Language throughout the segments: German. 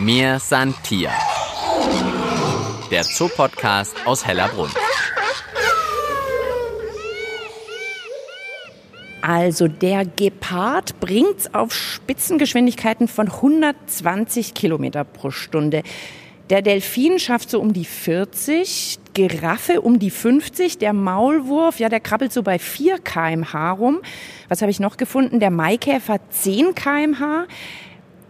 Mir san Tier. Der Zoopodcast aus Hellerbrunn. Also der Gepard bringt's auf Spitzengeschwindigkeiten von 120 Kilometer pro Stunde. Der Delfin schafft so um die 40, Giraffe um die 50, der Maulwurf, ja, der krabbelt so bei 4 kmh rum. Was habe ich noch gefunden? Der Maikäfer 10 kmh.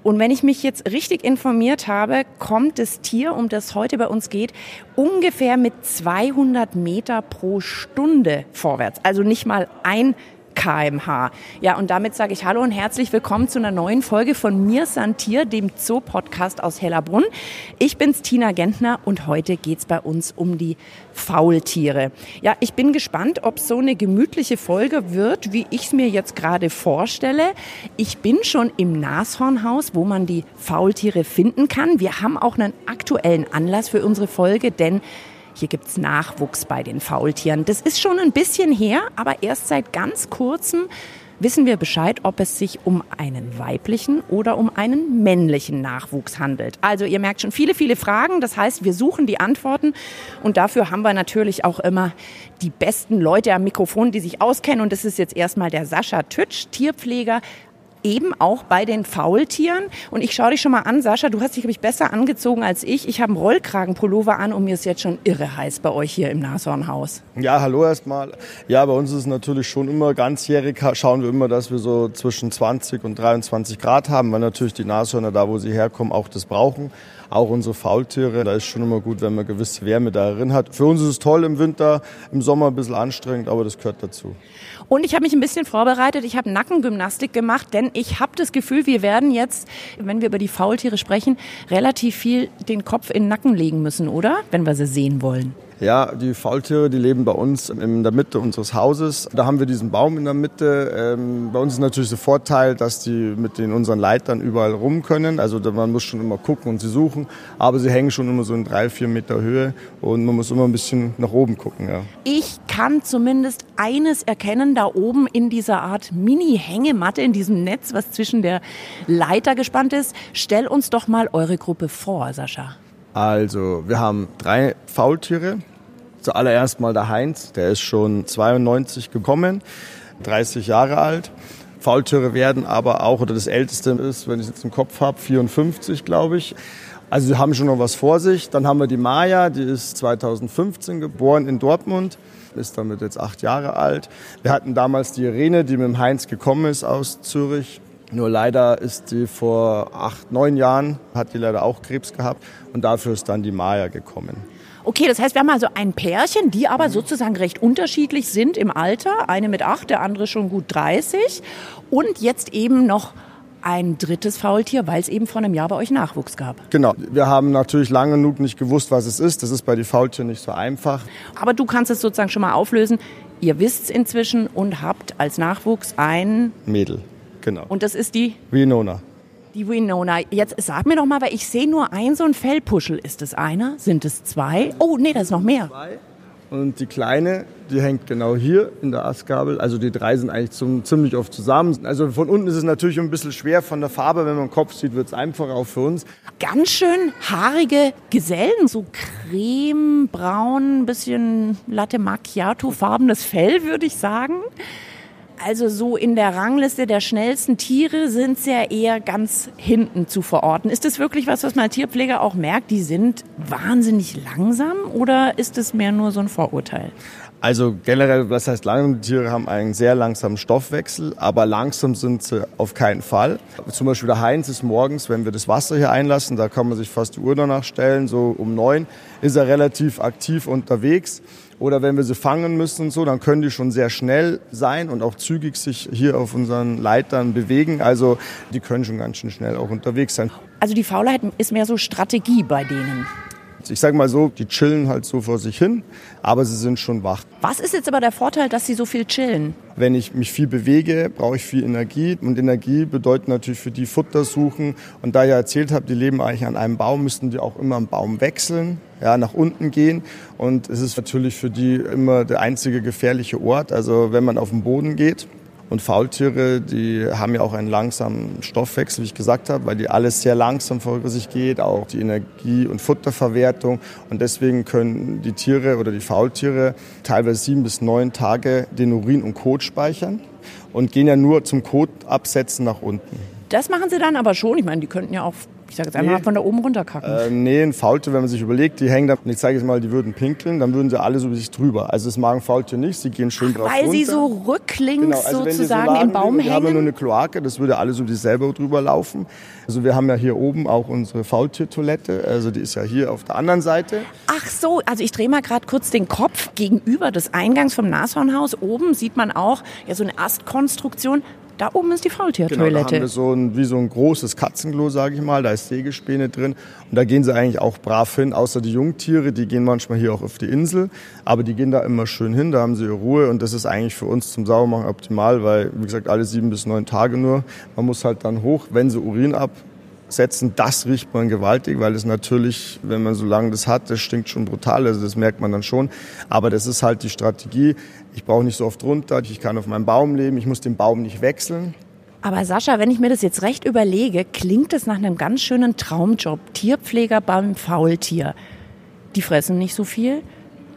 Und wenn ich mich jetzt richtig informiert habe, kommt das Tier, um das heute bei uns geht, ungefähr mit 200 Meter pro Stunde vorwärts. Also nicht mal ein kmh. Ja, und damit sage ich Hallo und herzlich willkommen zu einer neuen Folge von Mir Santier, dem Zoo-Podcast aus Hellerbrunn. Ich bin's Tina Gentner und heute geht's bei uns um die Faultiere. Ja, ich bin gespannt, ob so eine gemütliche Folge wird, wie ich es mir jetzt gerade vorstelle. Ich bin schon im Nashornhaus, wo man die Faultiere finden kann. Wir haben auch einen aktuellen Anlass für unsere Folge, denn hier gibt's Nachwuchs bei den Faultieren. Das ist schon ein bisschen her, aber erst seit ganz kurzem wissen wir Bescheid, ob es sich um einen weiblichen oder um einen männlichen Nachwuchs handelt. Also ihr merkt schon viele, viele Fragen. Das heißt, wir suchen die Antworten und dafür haben wir natürlich auch immer die besten Leute am Mikrofon, die sich auskennen. Und das ist jetzt erstmal der Sascha Tütsch, Tierpfleger eben auch bei den Faultieren. Und ich schaue dich schon mal an, Sascha, du hast dich, glaube ich, besser angezogen als ich. Ich habe einen Rollkragenpullover an und mir ist jetzt schon irre heiß bei euch hier im Nashornhaus. Ja, hallo erstmal. Ja, bei uns ist es natürlich schon immer ganzjährig, schauen wir immer, dass wir so zwischen 20 und 23 Grad haben, weil natürlich die Nashörner da, wo sie herkommen, auch das brauchen auch unsere Faultiere. Da ist schon immer gut, wenn man gewisse Wärme darin hat. Für uns ist es toll im Winter, im Sommer ein bisschen anstrengend, aber das gehört dazu. Und ich habe mich ein bisschen vorbereitet. Ich habe Nackengymnastik gemacht, denn ich habe das Gefühl, wir werden jetzt, wenn wir über die Faultiere sprechen, relativ viel den Kopf in den Nacken legen müssen, oder? Wenn wir sie sehen wollen. Ja, die Faultiere, die leben bei uns in der Mitte unseres Hauses. Da haben wir diesen Baum in der Mitte. Ähm, bei uns ist natürlich der Vorteil, dass die mit den unseren Leitern überall rum können. Also man muss schon immer gucken und sie suchen. Aber sie hängen schon immer so in drei, vier Meter Höhe und man muss immer ein bisschen nach oben gucken. Ja. Ich kann zumindest eines erkennen, da oben in dieser Art Mini-Hängematte, in diesem Netz, was zwischen der Leiter gespannt ist. Stell uns doch mal eure Gruppe vor, Sascha. Also, wir haben drei Faultiere. Zuallererst mal der Heinz, der ist schon 92 gekommen, 30 Jahre alt. Faultiere werden aber auch, oder das älteste ist, wenn ich es jetzt im Kopf habe, 54, glaube ich. Also sie haben schon noch was vor sich. Dann haben wir die Maya, die ist 2015 geboren in Dortmund, ist damit jetzt acht Jahre alt. Wir hatten damals die Irene, die mit dem Heinz gekommen ist aus Zürich. Nur leider ist die vor acht, neun Jahren, hat die leider auch Krebs gehabt und dafür ist dann die Maya gekommen. Okay, das heißt, wir haben also ein Pärchen, die aber sozusagen recht unterschiedlich sind im Alter. Eine mit acht, der andere schon gut 30. Und jetzt eben noch ein drittes Faultier, weil es eben vor einem Jahr bei euch Nachwuchs gab. Genau. Wir haben natürlich lange genug nicht gewusst, was es ist. Das ist bei den Faultieren nicht so einfach. Aber du kannst es sozusagen schon mal auflösen. Ihr wisst es inzwischen und habt als Nachwuchs ein Mädel. Genau. Und das ist die? Winona. Die Winona. Jetzt sag mir doch mal, weil ich sehe nur ein so ein Fellpuschel. Ist es einer? Sind es zwei? Oh, nee, da ist noch mehr. Zwei. Und die kleine, die hängt genau hier in der Astgabel. Also die drei sind eigentlich zum, ziemlich oft zusammen. Also von unten ist es natürlich ein bisschen schwer von der Farbe. Wenn man den Kopf sieht, wird es einfacher auch für uns. Ganz schön haarige Gesellen, so cremebraun, bisschen Latte Macchiato farbenes Fell, würde ich sagen. Also so in der Rangliste der schnellsten Tiere sind sie ja eher ganz hinten zu verorten. Ist das wirklich was, was man als Tierpfleger auch merkt? Die sind wahnsinnig langsam oder ist es mehr nur so ein Vorurteil? Also generell, was heißt langsam? Tiere haben einen sehr langsamen Stoffwechsel, aber langsam sind sie auf keinen Fall. Zum Beispiel der Heinz ist morgens, wenn wir das Wasser hier einlassen, da kann man sich fast die Uhr danach stellen, so um neun ist er relativ aktiv unterwegs. Oder wenn wir sie fangen müssen und so, dann können die schon sehr schnell sein und auch zügig sich hier auf unseren Leitern bewegen. Also die können schon ganz schön schnell auch unterwegs sein. Also die Faulheit ist mehr so Strategie bei denen. Ich sage mal so, die chillen halt so vor sich hin, aber sie sind schon wach. Was ist jetzt aber der Vorteil, dass sie so viel chillen? Wenn ich mich viel bewege, brauche ich viel Energie. Und Energie bedeutet natürlich für die Futter suchen. Und da ich ja erzählt habe, die leben eigentlich an einem Baum, müssten die auch immer am Baum wechseln, ja, nach unten gehen. Und es ist natürlich für die immer der einzige gefährliche Ort. Also wenn man auf den Boden geht, Und Faultiere, die haben ja auch einen langsamen Stoffwechsel, wie ich gesagt habe, weil die alles sehr langsam vor sich geht, auch die Energie- und Futterverwertung. Und deswegen können die Tiere oder die Faultiere teilweise sieben bis neun Tage den Urin und Kot speichern und gehen ja nur zum Kotabsetzen nach unten. Das machen sie dann aber schon. Ich meine, die könnten ja auch ich sage jetzt einmal nee. von da oben runterkacken. Äh, nee, ein Faultier, wenn man sich überlegt, die hängen da, ich zeige jetzt mal, die würden pinkeln, dann würden sie alle so über sich drüber. Also das machen Faultier nicht, sie gehen schön drauf Weil runter. sie so rücklings genau, also sozusagen so im Baum liegen, hängen? Wir haben ja nur eine Kloake, das würde alles über sich selber drüber laufen. Also wir haben ja hier oben auch unsere Faultiertoilette, also die ist ja hier auf der anderen Seite. Ach so, also ich drehe mal gerade kurz den Kopf gegenüber des Eingangs vom Nashornhaus. Oben sieht man auch ja so eine Astkonstruktion. Da oben ist die Faultiertoilette. Genau, da haben wir so ein, wie so ein großes Katzenklo, sage ich mal. Da ist Sägespäne drin. Und da gehen sie eigentlich auch brav hin, außer die Jungtiere, die gehen manchmal hier auch auf die Insel. Aber die gehen da immer schön hin, da haben sie ihre Ruhe. Und das ist eigentlich für uns zum Saubermachen optimal, weil, wie gesagt, alle sieben bis neun Tage nur. Man muss halt dann hoch, wenn sie Urin ab setzen, das riecht man gewaltig, weil es natürlich, wenn man so lange das hat, das stinkt schon brutal, also das merkt man dann schon. Aber das ist halt die Strategie. Ich brauche nicht so oft runter, ich kann auf meinem Baum leben, ich muss den Baum nicht wechseln. Aber Sascha, wenn ich mir das jetzt recht überlege, klingt es nach einem ganz schönen Traumjob. Tierpfleger beim Faultier. Die fressen nicht so viel,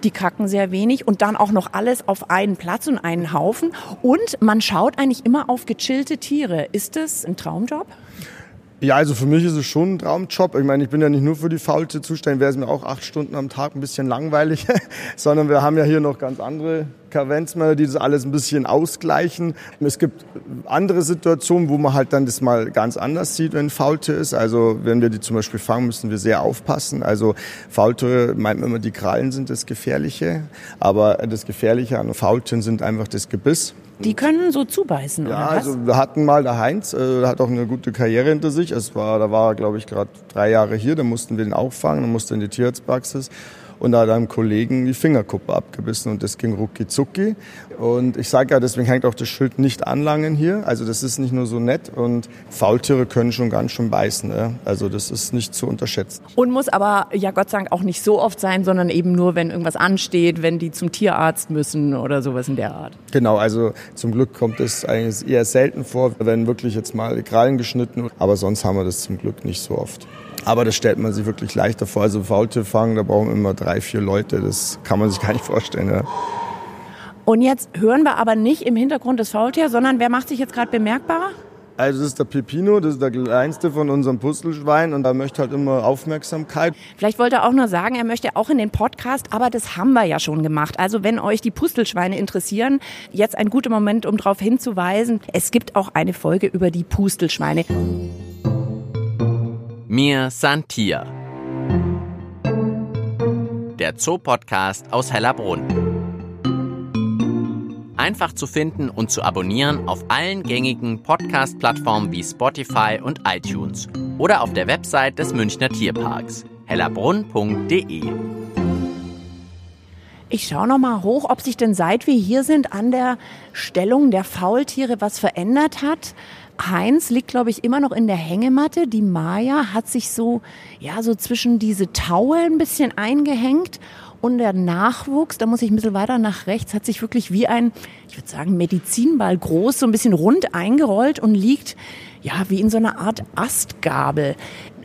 die kacken sehr wenig und dann auch noch alles auf einen Platz und einen Haufen. Und man schaut eigentlich immer auf gechillte Tiere. Ist das ein Traumjob? Ja, also für mich ist es schon ein Traumjob. Ich meine, ich bin ja nicht nur für die Faulte zuständig, wäre es mir auch acht Stunden am Tag ein bisschen langweilig, sondern wir haben ja hier noch ganz andere Kavenzmänner, die das alles ein bisschen ausgleichen. Es gibt andere Situationen, wo man halt dann das mal ganz anders sieht, wenn Faulte ist. Also wenn wir die zum Beispiel fangen, müssen wir sehr aufpassen. Also Faulte meint man immer, die Krallen sind das Gefährliche, aber das Gefährliche an Faultieren sind einfach das Gebiss. Die können so zubeißen, ja, oder was? also wir hatten mal der Heinz, äh, der hat auch eine gute Karriere hinter sich. Es war, da war er, glaube ich, gerade drei Jahre hier, da mussten wir den auch fangen, dann musste in die Tierarztpraxis und da hat einem Kollegen die Fingerkuppe abgebissen und das ging rucki zucki. Und ich sage ja, deswegen hängt auch das Schild nicht anlangen hier. Also das ist nicht nur so nett und Faultiere können schon ganz schön beißen. Ne? Also das ist nicht zu unterschätzen. Und muss aber ja Gott sei Dank auch nicht so oft sein, sondern eben nur, wenn irgendwas ansteht, wenn die zum Tierarzt müssen oder sowas in der Art. Genau, also zum Glück kommt es eigentlich eher selten vor, wenn wirklich jetzt mal Krallen geschnitten, aber sonst haben wir das zum Glück nicht so oft. Aber das stellt man sich wirklich leichter vor. Also Faultier fangen, da brauchen immer drei, vier Leute. Das kann man sich gar nicht vorstellen. Ja. Und jetzt hören wir aber nicht im Hintergrund das Faultier, sondern wer macht sich jetzt gerade bemerkbarer? Also das ist der Pepino, das ist der kleinste von unserem Puzzleschwein und er möchte halt immer Aufmerksamkeit. Vielleicht wollte er auch nur sagen, er möchte auch in den Podcast, aber das haben wir ja schon gemacht. Also wenn euch die Pustelschweine interessieren, jetzt ein guter Moment, um darauf hinzuweisen, es gibt auch eine Folge über die Pustelschweine. Mir Santia. Der Zoopodcast aus Hellerbrunn. Einfach zu finden und zu abonnieren auf allen gängigen Podcast-Plattformen wie Spotify und iTunes oder auf der Website des Münchner Tierparks hellerbrunn.de. Ich schaue noch mal hoch, ob sich denn seit wir hier sind an der Stellung der Faultiere was verändert hat. Heinz liegt, glaube ich, immer noch in der Hängematte. Die Maya hat sich so, ja, so zwischen diese Taue ein bisschen eingehängt. Und der Nachwuchs, da muss ich ein bisschen weiter nach rechts, hat sich wirklich wie ein, ich würde sagen, Medizinball groß, so ein bisschen rund eingerollt und liegt, ja, wie in so einer Art Astgabel.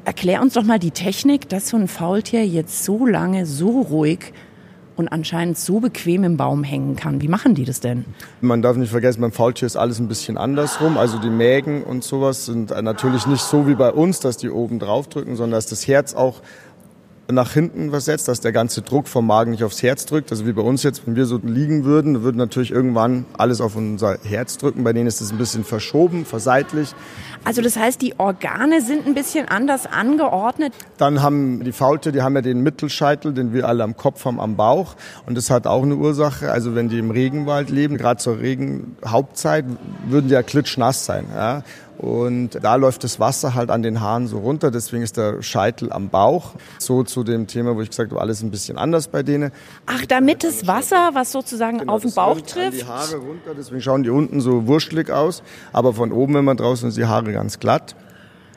Erklär uns doch mal die Technik, dass so ein Faultier jetzt so lange so ruhig und anscheinend so bequem im Baum hängen kann. Wie machen die das denn? Man darf nicht vergessen, beim Faultier ist alles ein bisschen andersrum. Also die Mägen und sowas sind natürlich nicht so wie bei uns, dass die oben drauf drücken, sondern dass das Herz auch nach hinten versetzt, dass der ganze Druck vom Magen nicht aufs Herz drückt. Also wie bei uns jetzt, wenn wir so liegen würden, würde natürlich irgendwann alles auf unser Herz drücken. Bei denen ist es ein bisschen verschoben, verseitlich. Also das heißt, die Organe sind ein bisschen anders angeordnet. Dann haben die Faultiere, die haben ja den Mittelscheitel, den wir alle am Kopf haben, am Bauch. Und das hat auch eine Ursache. Also wenn die im Regenwald leben, gerade zur Regenhauptzeit, würden die ja klitschnass sein. Ja? Und da läuft das Wasser halt an den Haaren so runter, deswegen ist der Scheitel am Bauch. So zu dem Thema, wo ich gesagt habe, alles ein bisschen anders bei denen. Ach, damit das Wasser, was sozusagen genau, auf den Bauch trifft. Die Haare runter, deswegen schauen die unten so wurschelig aus. Aber von oben, wenn man draußen ist, die Haare ganz glatt.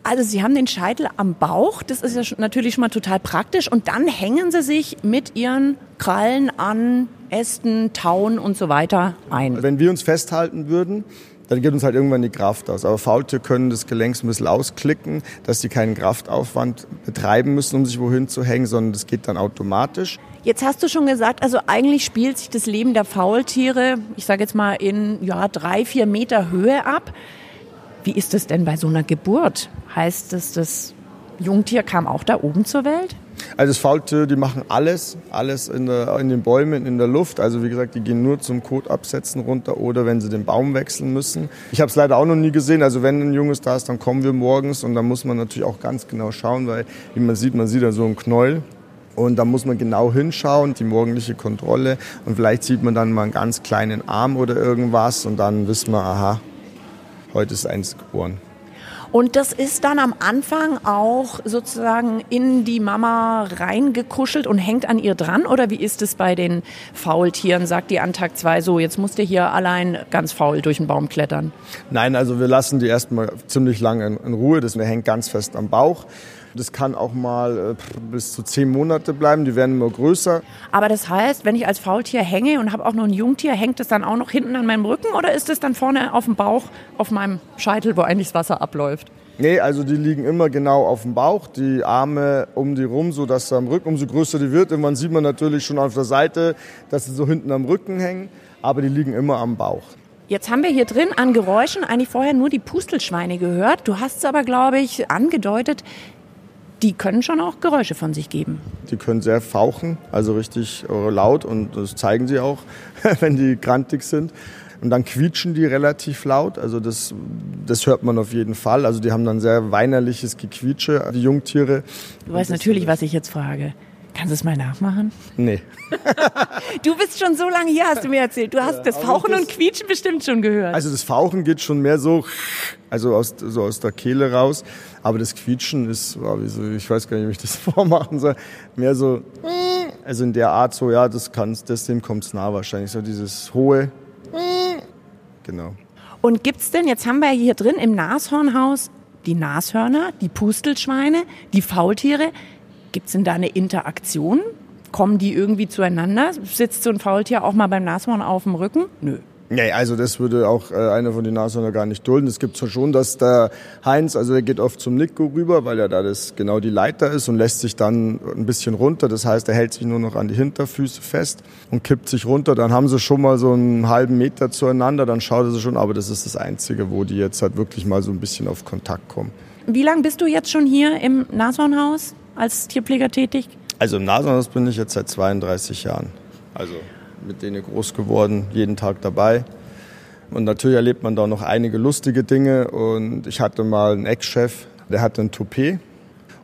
Also Sie haben den Scheitel am Bauch, das ist ja natürlich schon mal total praktisch. Und dann hängen Sie sich mit Ihren Krallen an Ästen, Tauen und so weiter ein. Wenn wir uns festhalten würden, dann geht uns halt irgendwann die Kraft aus. Aber Faultiere können das Gelenk ein bisschen ausklicken, dass sie keinen Kraftaufwand betreiben müssen, um sich wohin zu hängen, sondern das geht dann automatisch. Jetzt hast du schon gesagt, also eigentlich spielt sich das Leben der Faultiere, ich sage jetzt mal in ja, drei, vier Meter Höhe ab. Wie ist es denn bei so einer Geburt? Heißt es, das Jungtier kam auch da oben zur Welt? Also das Faultier, die machen alles, alles in, der, in, den Bäumen, in der Luft. Also wie gesagt, die gehen nur zum Kot absetzen runter oder wenn sie den Baum wechseln müssen. Ich habe es leider auch noch nie gesehen. Also wenn ein Junges da ist, dann kommen wir morgens und da muss man natürlich auch ganz genau schauen, weil wie man sieht, man sieht da so einen Knäuel. Und da muss man genau hinschauen, die morgendliche Kontrolle. Und vielleicht sieht man dann mal einen ganz kleinen Arm oder irgendwas und dann wissen wir, aha, heute ist eins geboren. Und das ist dann am Anfang auch sozusagen in die Mama reingekuschelt und hängt an ihr dran? Oder wie ist es bei den Faultieren? Sagt die an Tag zwei so, jetzt musst du hier allein ganz faul durch den Baum klettern? Nein, also wir lassen die erstmal ziemlich lange in, in Ruhe. Das hängt ganz fest am Bauch. Das kann auch mal äh, bis zu zehn Monate bleiben, die werden immer größer. Aber das heißt, wenn ich als Faultier hänge und habe auch noch ein Jungtier, hängt es dann auch noch hinten an meinem Rücken oder ist es dann vorne auf dem Bauch, auf meinem Scheitel, wo eigentlich das Wasser abläuft? Nee, also die liegen immer genau auf dem Bauch, die Arme um die rum, so dass am Rücken, umso größer die wird, irgendwann sieht man natürlich schon auf der Seite, dass sie so hinten am Rücken hängen, aber die liegen immer am Bauch. Jetzt haben wir hier drin an Geräuschen eigentlich vorher nur die Pustelschweine gehört. Du hast es aber, glaube ich, angedeutet, die können schon auch Geräusche von sich geben. Die können sehr fauchen, also richtig äh, laut und das zeigen sie auch, wenn die grantig sind. Und dann quietschen die relativ laut, also das, das hört man auf jeden Fall. Also die haben dann sehr weinerliches Gequietsche, die Jungtiere. Du weißt natürlich, was ich jetzt frage. Kannst du es mal nachmachen? Nee. du bist schon so lange hier, hast du mir erzählt. Du hast ja, das Fauchen das, und Quietschen bestimmt schon gehört. Also das Fauchen geht schon mehr so, also aus, so aus der Kehle raus. Aber das Quietschen ist, ich weiß gar nicht, wie ich das vormachen soll, mehr so, also in der Art so, ja, das kann's, das dem kommt's nah wahrscheinlich. So dieses hohe, genau. Und gibt's denn, jetzt haben wir hier drin im Nashornhaus die Nashörner, die Pustelschweine, die Faultiere. Gibt es denn da eine Interaktion? Kommen die irgendwie zueinander? Sitzt so ein Faultier auch mal beim Nashorn auf dem Rücken? Nö. Nee, also das würde auch äh, einer von den Nashörner gar nicht dulden. Es gibt zwar schon, dass der Heinz, also der geht oft zum Nico rüber, weil er da das genau die Leiter ist und lässt sich dann ein bisschen runter. Das heißt, er hält sich nur noch an die Hinterfüße fest und kippt sich runter. Dann haben sie schon mal so einen halben Meter zueinander, dann schaut er sie schon, aber das ist das Einzige, wo die jetzt halt wirklich mal so ein bisschen auf Kontakt kommen. Wie lange bist du jetzt schon hier im Nashornhaus als Tierpfleger tätig? Also im Nashornhaus bin ich jetzt seit 32 Jahren. Also mit denen groß geworden, jeden Tag dabei. Und natürlich erlebt man da noch einige lustige Dinge. Und ich hatte mal einen Ex-Chef, der hatte ein Toupet.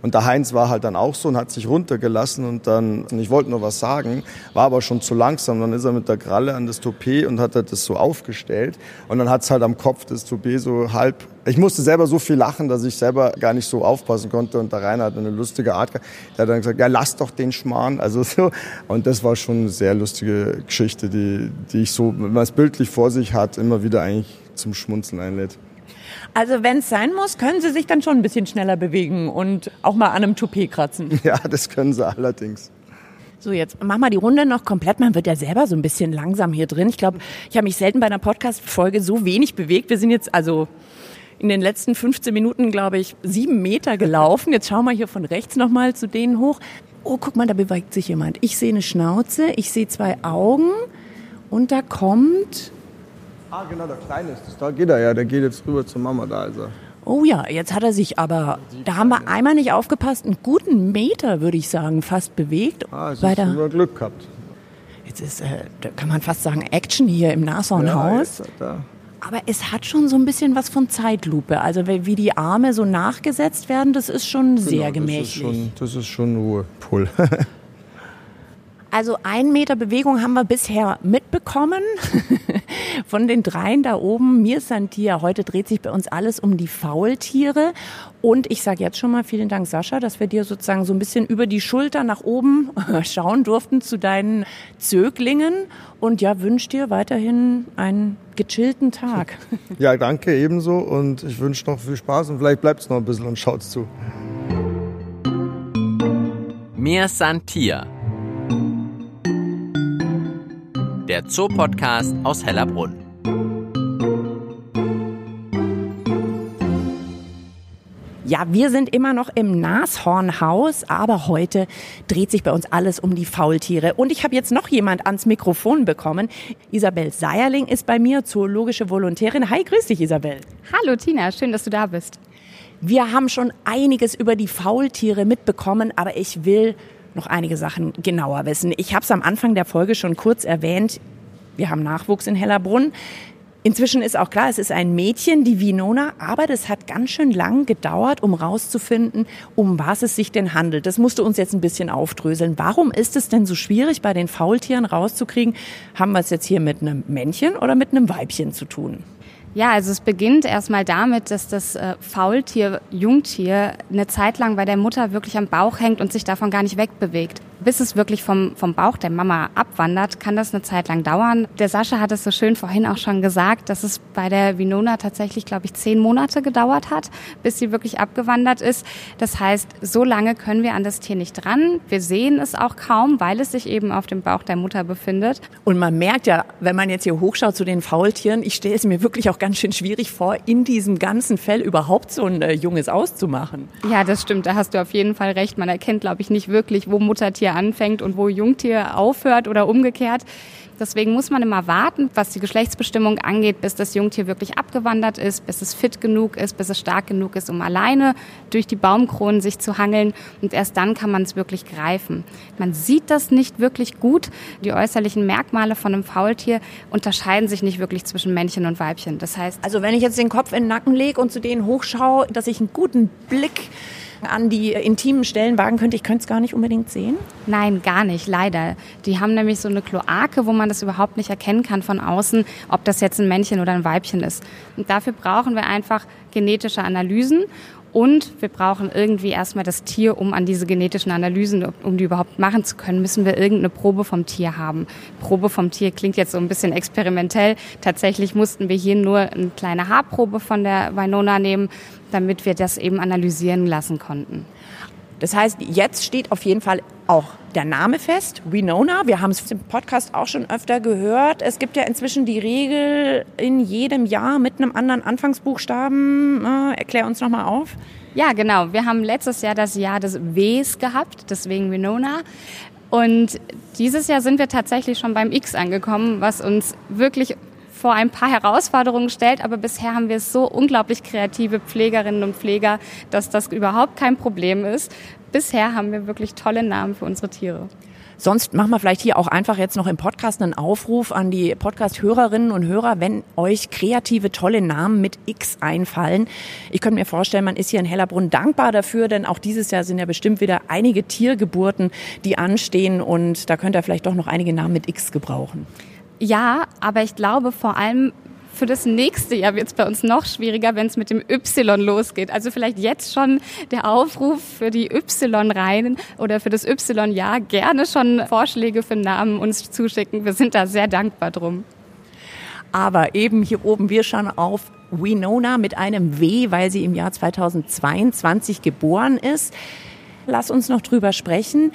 Und der Heinz war halt dann auch so und hat sich runtergelassen und dann, und ich wollte nur was sagen, war aber schon zu langsam. Dann ist er mit der Kralle an das Toupet und hat das so aufgestellt. Und dann hat es halt am Kopf das Toupet so halb. Ich musste selber so viel lachen, dass ich selber gar nicht so aufpassen konnte. Und der Rainer hat eine lustige Art. Der hat dann gesagt, ja, lass doch den Schmarrn. Also so. Und das war schon eine sehr lustige Geschichte, die, die ich so, wenn man es bildlich vor sich hat, immer wieder eigentlich zum Schmunzeln einlädt. Also wenn es sein muss, können Sie sich dann schon ein bisschen schneller bewegen und auch mal an einem Toupet kratzen. Ja, das können Sie allerdings. So, jetzt mach mal die Runde noch komplett. Man wird ja selber so ein bisschen langsam hier drin. Ich glaube, ich habe mich selten bei einer Podcast-Folge so wenig bewegt. Wir sind jetzt also in den letzten 15 Minuten, glaube ich, sieben Meter gelaufen. Jetzt schauen wir hier von rechts nochmal zu denen hoch. Oh, guck mal, da bewegt sich jemand. Ich sehe eine Schnauze, ich sehe zwei Augen und da kommt Ah, genau, der Kleine ist das. Da geht er ja, der geht jetzt rüber zur Mama, da ist er. Oh ja, jetzt hat er sich aber, da haben wir einmal nicht aufgepasst, einen guten Meter, würde ich sagen, fast bewegt. Ah, es ist nur Glück gehabt. Jetzt ist, äh, da kann man fast sagen, Action hier im Nashornhaus. Ja, aber es hat schon so ein bisschen was von Zeitlupe. Also wie die Arme so nachgesetzt werden, das ist schon genau, sehr gemächlich. Das ist schon, das ist schon Ruhepull. Also ein Meter Bewegung haben wir bisher mitbekommen von den dreien da oben. Mir Santia, heute dreht sich bei uns alles um die Faultiere. Und ich sage jetzt schon mal vielen Dank, Sascha, dass wir dir sozusagen so ein bisschen über die Schulter nach oben schauen durften zu deinen Zöglingen. Und ja, wünsche dir weiterhin einen gechillten Tag. Ja, danke ebenso. Und ich wünsche noch viel Spaß und vielleicht bleibt es noch ein bisschen und schaut zu. Mir Santia der Zoopodcast aus Hellerbrunn. Ja, wir sind immer noch im Nashornhaus, aber heute dreht sich bei uns alles um die Faultiere. Und ich habe jetzt noch jemand ans Mikrofon bekommen. Isabel Seierling ist bei mir, zoologische Volontärin. Hi, grüß dich, Isabel. Hallo, Tina. Schön, dass du da bist. Wir haben schon einiges über die Faultiere mitbekommen, aber ich will noch einige Sachen genauer wissen. Ich habe es am Anfang der Folge schon kurz erwähnt. Wir haben Nachwuchs in Hellerbrunn. Inzwischen ist auch klar, es ist ein Mädchen, die Vinona, aber das hat ganz schön lang gedauert, um rauszufinden, um was es sich denn handelt. Das musst du uns jetzt ein bisschen aufdröseln. Warum ist es denn so schwierig, bei den Faultieren rauszukriegen, haben wir es jetzt hier mit einem Männchen oder mit einem Weibchen zu tun? Ja, also es beginnt erstmal damit, dass das äh, Faultier, Jungtier, eine Zeit lang bei der Mutter wirklich am Bauch hängt und sich davon gar nicht wegbewegt bis es wirklich vom, vom Bauch der Mama abwandert, kann das eine Zeit lang dauern. Der Sascha hat es so schön vorhin auch schon gesagt, dass es bei der Vinona tatsächlich, glaube ich, zehn Monate gedauert hat, bis sie wirklich abgewandert ist. Das heißt, so lange können wir an das Tier nicht dran. Wir sehen es auch kaum, weil es sich eben auf dem Bauch der Mutter befindet. Und man merkt ja, wenn man jetzt hier hochschaut zu den Faultieren, ich stelle es mir wirklich auch ganz schön schwierig vor, in diesem ganzen Fell überhaupt so ein äh, Junges auszumachen. Ja, das stimmt. Da hast du auf jeden Fall recht. Man erkennt, glaube ich, nicht wirklich, wo Muttertier anfängt und wo Jungtier aufhört oder umgekehrt. Deswegen muss man immer warten, was die Geschlechtsbestimmung angeht, bis das Jungtier wirklich abgewandert ist, bis es fit genug ist, bis es stark genug ist, um alleine durch die Baumkronen sich zu hangeln. Und erst dann kann man es wirklich greifen. Man sieht das nicht wirklich gut. Die äußerlichen Merkmale von einem Faultier unterscheiden sich nicht wirklich zwischen Männchen und Weibchen. Das heißt, also wenn ich jetzt den Kopf in den Nacken lege und zu denen hochschaue, dass ich einen guten Blick an die intimen Stellen wagen könnte. Ich könnte es gar nicht unbedingt sehen. Nein, gar nicht, leider. Die haben nämlich so eine Kloake, wo man das überhaupt nicht erkennen kann von außen, ob das jetzt ein Männchen oder ein Weibchen ist. Und dafür brauchen wir einfach genetische Analysen und wir brauchen irgendwie erstmal das Tier, um an diese genetischen Analysen, um die überhaupt machen zu können, müssen wir irgendeine Probe vom Tier haben. Probe vom Tier klingt jetzt so ein bisschen experimentell. Tatsächlich mussten wir hier nur eine kleine Haarprobe von der Winona nehmen, damit wir das eben analysieren lassen konnten. Das heißt, jetzt steht auf jeden Fall auch der Name fest, Winona. Wir haben es im Podcast auch schon öfter gehört. Es gibt ja inzwischen die Regel in jedem Jahr mit einem anderen Anfangsbuchstaben. Äh, erklär uns nochmal auf. Ja, genau. Wir haben letztes Jahr das Jahr des Ws gehabt, deswegen Winona. Und dieses Jahr sind wir tatsächlich schon beim X angekommen, was uns wirklich vor ein paar Herausforderungen stellt, aber bisher haben wir so unglaublich kreative Pflegerinnen und Pfleger, dass das überhaupt kein Problem ist. Bisher haben wir wirklich tolle Namen für unsere Tiere. Sonst machen wir vielleicht hier auch einfach jetzt noch im Podcast einen Aufruf an die Podcast-Hörerinnen und Hörer, wenn euch kreative, tolle Namen mit X einfallen. Ich könnte mir vorstellen, man ist hier in Hellerbrunn dankbar dafür, denn auch dieses Jahr sind ja bestimmt wieder einige Tiergeburten, die anstehen und da könnt ihr vielleicht doch noch einige Namen mit X gebrauchen. Ja, aber ich glaube vor allem für das nächste Jahr wird es bei uns noch schwieriger, wenn es mit dem Y losgeht. Also vielleicht jetzt schon der Aufruf für die Y-Reihen oder für das Y-Jahr gerne schon Vorschläge für Namen uns zuschicken. Wir sind da sehr dankbar drum. Aber eben hier oben, wir schauen auf Winona mit einem W, weil sie im Jahr 2022 geboren ist. Lass uns noch drüber sprechen.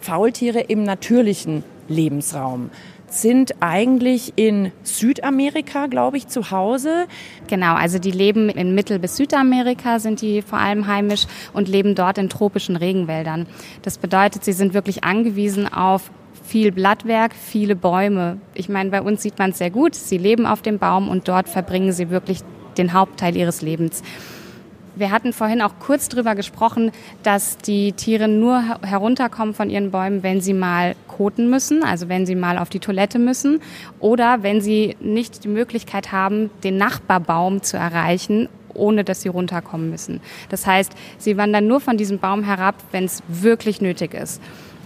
Faultiere im natürlichen Lebensraum sind eigentlich in Südamerika, glaube ich, zu Hause. Genau, also die leben in Mittel- bis Südamerika, sind die vor allem heimisch und leben dort in tropischen Regenwäldern. Das bedeutet, sie sind wirklich angewiesen auf viel Blattwerk, viele Bäume. Ich meine, bei uns sieht man es sehr gut. Sie leben auf dem Baum und dort verbringen sie wirklich den Hauptteil ihres Lebens. Wir hatten vorhin auch kurz darüber gesprochen, dass die Tiere nur herunterkommen von ihren Bäumen, wenn sie mal koten müssen, also wenn sie mal auf die Toilette müssen oder wenn sie nicht die Möglichkeit haben, den Nachbarbaum zu erreichen, ohne dass sie runterkommen müssen. Das heißt, sie wandern nur von diesem Baum herab, wenn es wirklich nötig ist.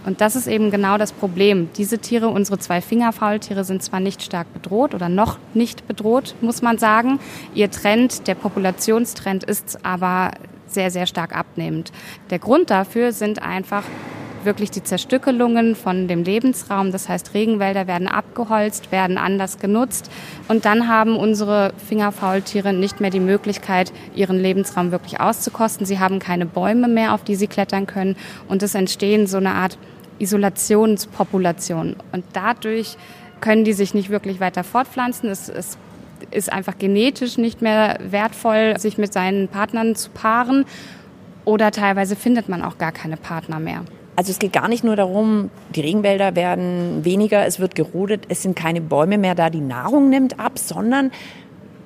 Und das ist eben genau das Problem. Diese Tiere, unsere zwei Fingerfaultiere, sind zwar nicht stark bedroht oder noch nicht bedroht, muss man sagen. Ihr Trend, der Populationstrend ist aber sehr, sehr stark abnehmend. Der Grund dafür sind einfach wirklich die Zerstückelungen von dem Lebensraum. Das heißt, Regenwälder werden abgeholzt, werden anders genutzt. Und dann haben unsere Fingerfaultiere nicht mehr die Möglichkeit, ihren Lebensraum wirklich auszukosten. Sie haben keine Bäume mehr, auf die sie klettern können. Und es entstehen so eine Art Isolationspopulation. Und dadurch können die sich nicht wirklich weiter fortpflanzen. Es, es ist einfach genetisch nicht mehr wertvoll, sich mit seinen Partnern zu paaren. Oder teilweise findet man auch gar keine Partner mehr. Also es geht gar nicht nur darum, die Regenwälder werden weniger, es wird gerodet, es sind keine Bäume mehr da, die Nahrung nimmt ab, sondern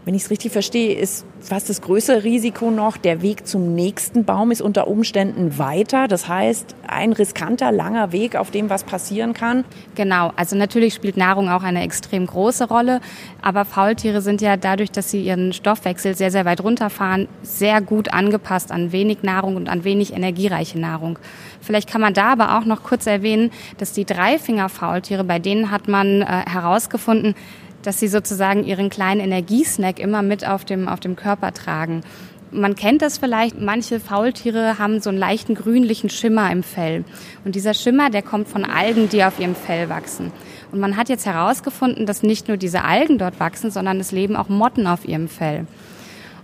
wenn ich es richtig verstehe, ist fast das größere Risiko noch, der Weg zum nächsten Baum ist unter Umständen weiter. Das heißt, ein riskanter, langer Weg, auf dem was passieren kann. Genau, also natürlich spielt Nahrung auch eine extrem große Rolle. Aber Faultiere sind ja dadurch, dass sie ihren Stoffwechsel sehr, sehr weit runterfahren, sehr gut angepasst an wenig Nahrung und an wenig energiereiche Nahrung. Vielleicht kann man da aber auch noch kurz erwähnen, dass die Dreifinger-Faultiere, bei denen hat man äh, herausgefunden, dass sie sozusagen ihren kleinen Energiesnack immer mit auf dem, auf dem Körper tragen. Man kennt das vielleicht, manche Faultiere haben so einen leichten grünlichen Schimmer im Fell. Und dieser Schimmer, der kommt von Algen, die auf ihrem Fell wachsen. Und man hat jetzt herausgefunden, dass nicht nur diese Algen dort wachsen, sondern es leben auch Motten auf ihrem Fell.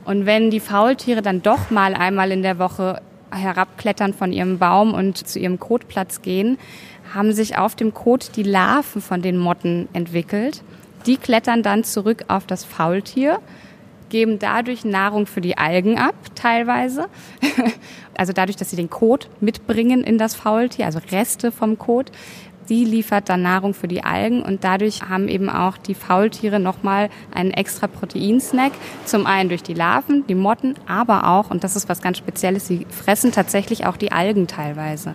Und wenn die Faultiere dann doch mal einmal in der Woche herabklettern von ihrem Baum und zu ihrem Kotplatz gehen, haben sich auf dem Kot die Larven von den Motten entwickelt. Die klettern dann zurück auf das Faultier, geben dadurch Nahrung für die Algen ab, teilweise. also dadurch, dass sie den Kot mitbringen in das Faultier, also Reste vom Kot. Die liefert dann Nahrung für die Algen und dadurch haben eben auch die Faultiere nochmal einen extra Proteinsnack. Zum einen durch die Larven, die Motten, aber auch, und das ist was ganz Spezielles, sie fressen tatsächlich auch die Algen teilweise.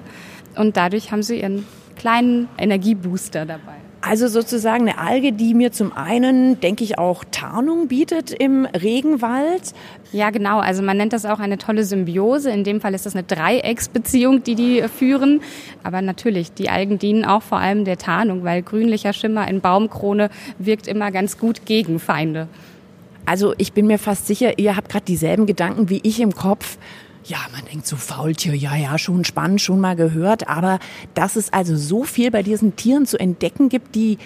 Und dadurch haben sie ihren kleinen Energiebooster dabei. Also sozusagen eine Alge, die mir zum einen, denke ich, auch Tarnung bietet im Regenwald. Ja, genau. Also man nennt das auch eine tolle Symbiose. In dem Fall ist das eine Dreiecksbeziehung, die die führen. Aber natürlich, die Algen dienen auch vor allem der Tarnung, weil grünlicher Schimmer in Baumkrone wirkt immer ganz gut gegen Feinde. Also ich bin mir fast sicher, ihr habt gerade dieselben Gedanken wie ich im Kopf. Ja, man denkt so Faultier, ja, ja, schon spannend, schon mal gehört, aber dass es also so viel bei diesen Tieren zu entdecken gibt, die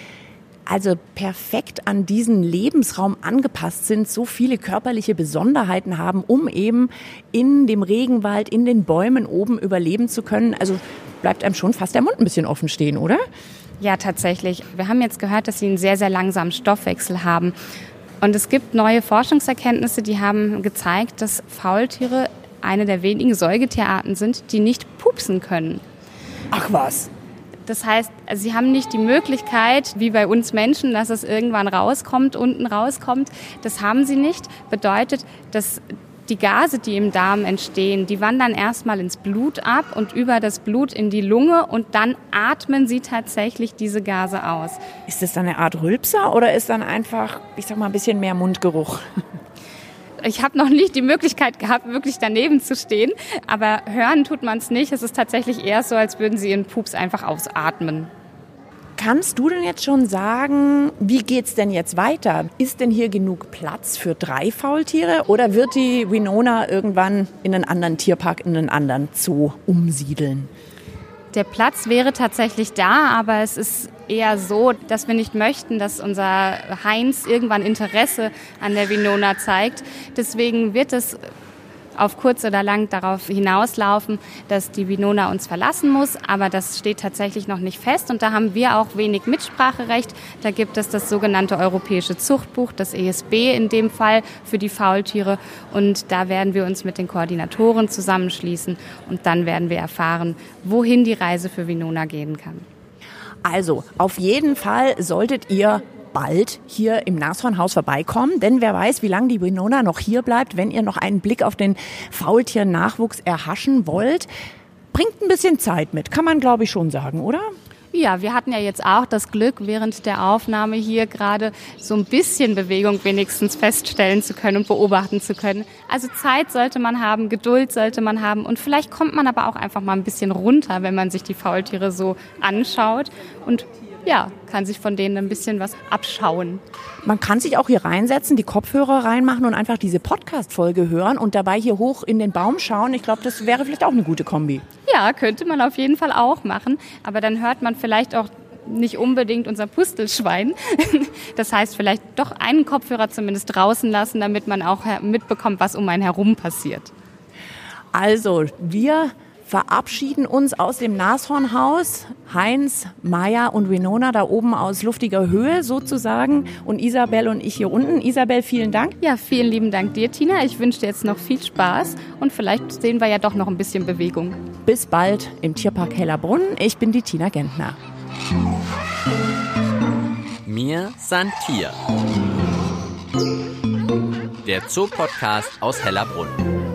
also perfekt an diesen Lebensraum angepasst sind, so viele körperliche Besonderheiten haben, um eben in dem Regenwald, in den Bäumen oben überleben zu können. Also bleibt einem schon fast der Mund ein bisschen offen stehen, oder? Ja, tatsächlich. Wir haben jetzt gehört, dass sie einen sehr, sehr langsamen Stoffwechsel haben. Und es gibt neue Forschungserkenntnisse, die haben gezeigt, dass Faultiere eine der wenigen Säugetierarten sind, die nicht pupsen können. Ach was. Das heißt, sie haben nicht die Möglichkeit, wie bei uns Menschen, dass es irgendwann rauskommt, unten rauskommt. Das haben sie nicht. Bedeutet, dass die Gase, die im Darm entstehen, die wandern erstmal ins Blut ab und über das Blut in die Lunge und dann atmen sie tatsächlich diese Gase aus. Ist das dann eine Art Rülpser oder ist dann einfach, ich sag mal, ein bisschen mehr Mundgeruch? Ich habe noch nicht die Möglichkeit gehabt, wirklich daneben zu stehen, aber hören tut man es nicht. Es ist tatsächlich eher so, als würden sie ihren Pups einfach ausatmen. Kannst du denn jetzt schon sagen, wie geht's denn jetzt weiter? Ist denn hier genug Platz für drei Faultiere oder wird die Winona irgendwann in einen anderen Tierpark, in einen anderen Zoo umsiedeln? Der Platz wäre tatsächlich da, aber es ist eher so, dass wir nicht möchten, dass unser Heinz irgendwann Interesse an der Winona zeigt. Deswegen wird es auf kurz oder lang darauf hinauslaufen, dass die Winona uns verlassen muss. Aber das steht tatsächlich noch nicht fest und da haben wir auch wenig Mitspracherecht. Da gibt es das sogenannte Europäische Zuchtbuch, das ESB in dem Fall für die Faultiere. Und da werden wir uns mit den Koordinatoren zusammenschließen und dann werden wir erfahren, wohin die Reise für Winona gehen kann. Also, auf jeden Fall solltet ihr bald hier im Nashornhaus vorbeikommen, denn wer weiß, wie lange die Winona noch hier bleibt, wenn ihr noch einen Blick auf den Faultier-Nachwuchs erhaschen wollt. Bringt ein bisschen Zeit mit, kann man glaube ich schon sagen, oder? Ja, wir hatten ja jetzt auch das Glück, während der Aufnahme hier gerade so ein bisschen Bewegung wenigstens feststellen zu können und beobachten zu können. Also Zeit sollte man haben, Geduld sollte man haben und vielleicht kommt man aber auch einfach mal ein bisschen runter, wenn man sich die Faultiere so anschaut und ja, kann sich von denen ein bisschen was abschauen. Man kann sich auch hier reinsetzen, die Kopfhörer reinmachen und einfach diese Podcast-Folge hören und dabei hier hoch in den Baum schauen. Ich glaube, das wäre vielleicht auch eine gute Kombi. Ja, könnte man auf jeden Fall auch machen. Aber dann hört man vielleicht auch nicht unbedingt unser Pustelschwein. Das heißt, vielleicht doch einen Kopfhörer zumindest draußen lassen, damit man auch mitbekommt, was um einen herum passiert. Also, wir verabschieden uns aus dem Nashornhaus. Heinz, Maya und Winona da oben aus luftiger Höhe sozusagen und Isabel und ich hier unten. Isabel, vielen Dank. Ja, vielen lieben Dank dir, Tina. Ich wünsche dir jetzt noch viel Spaß und vielleicht sehen wir ja doch noch ein bisschen Bewegung. Bis bald im Tierpark Hellerbrunn. Ich bin die Tina Gentner. Mir san Tier. Der Zoopodcast aus Hellerbrunn.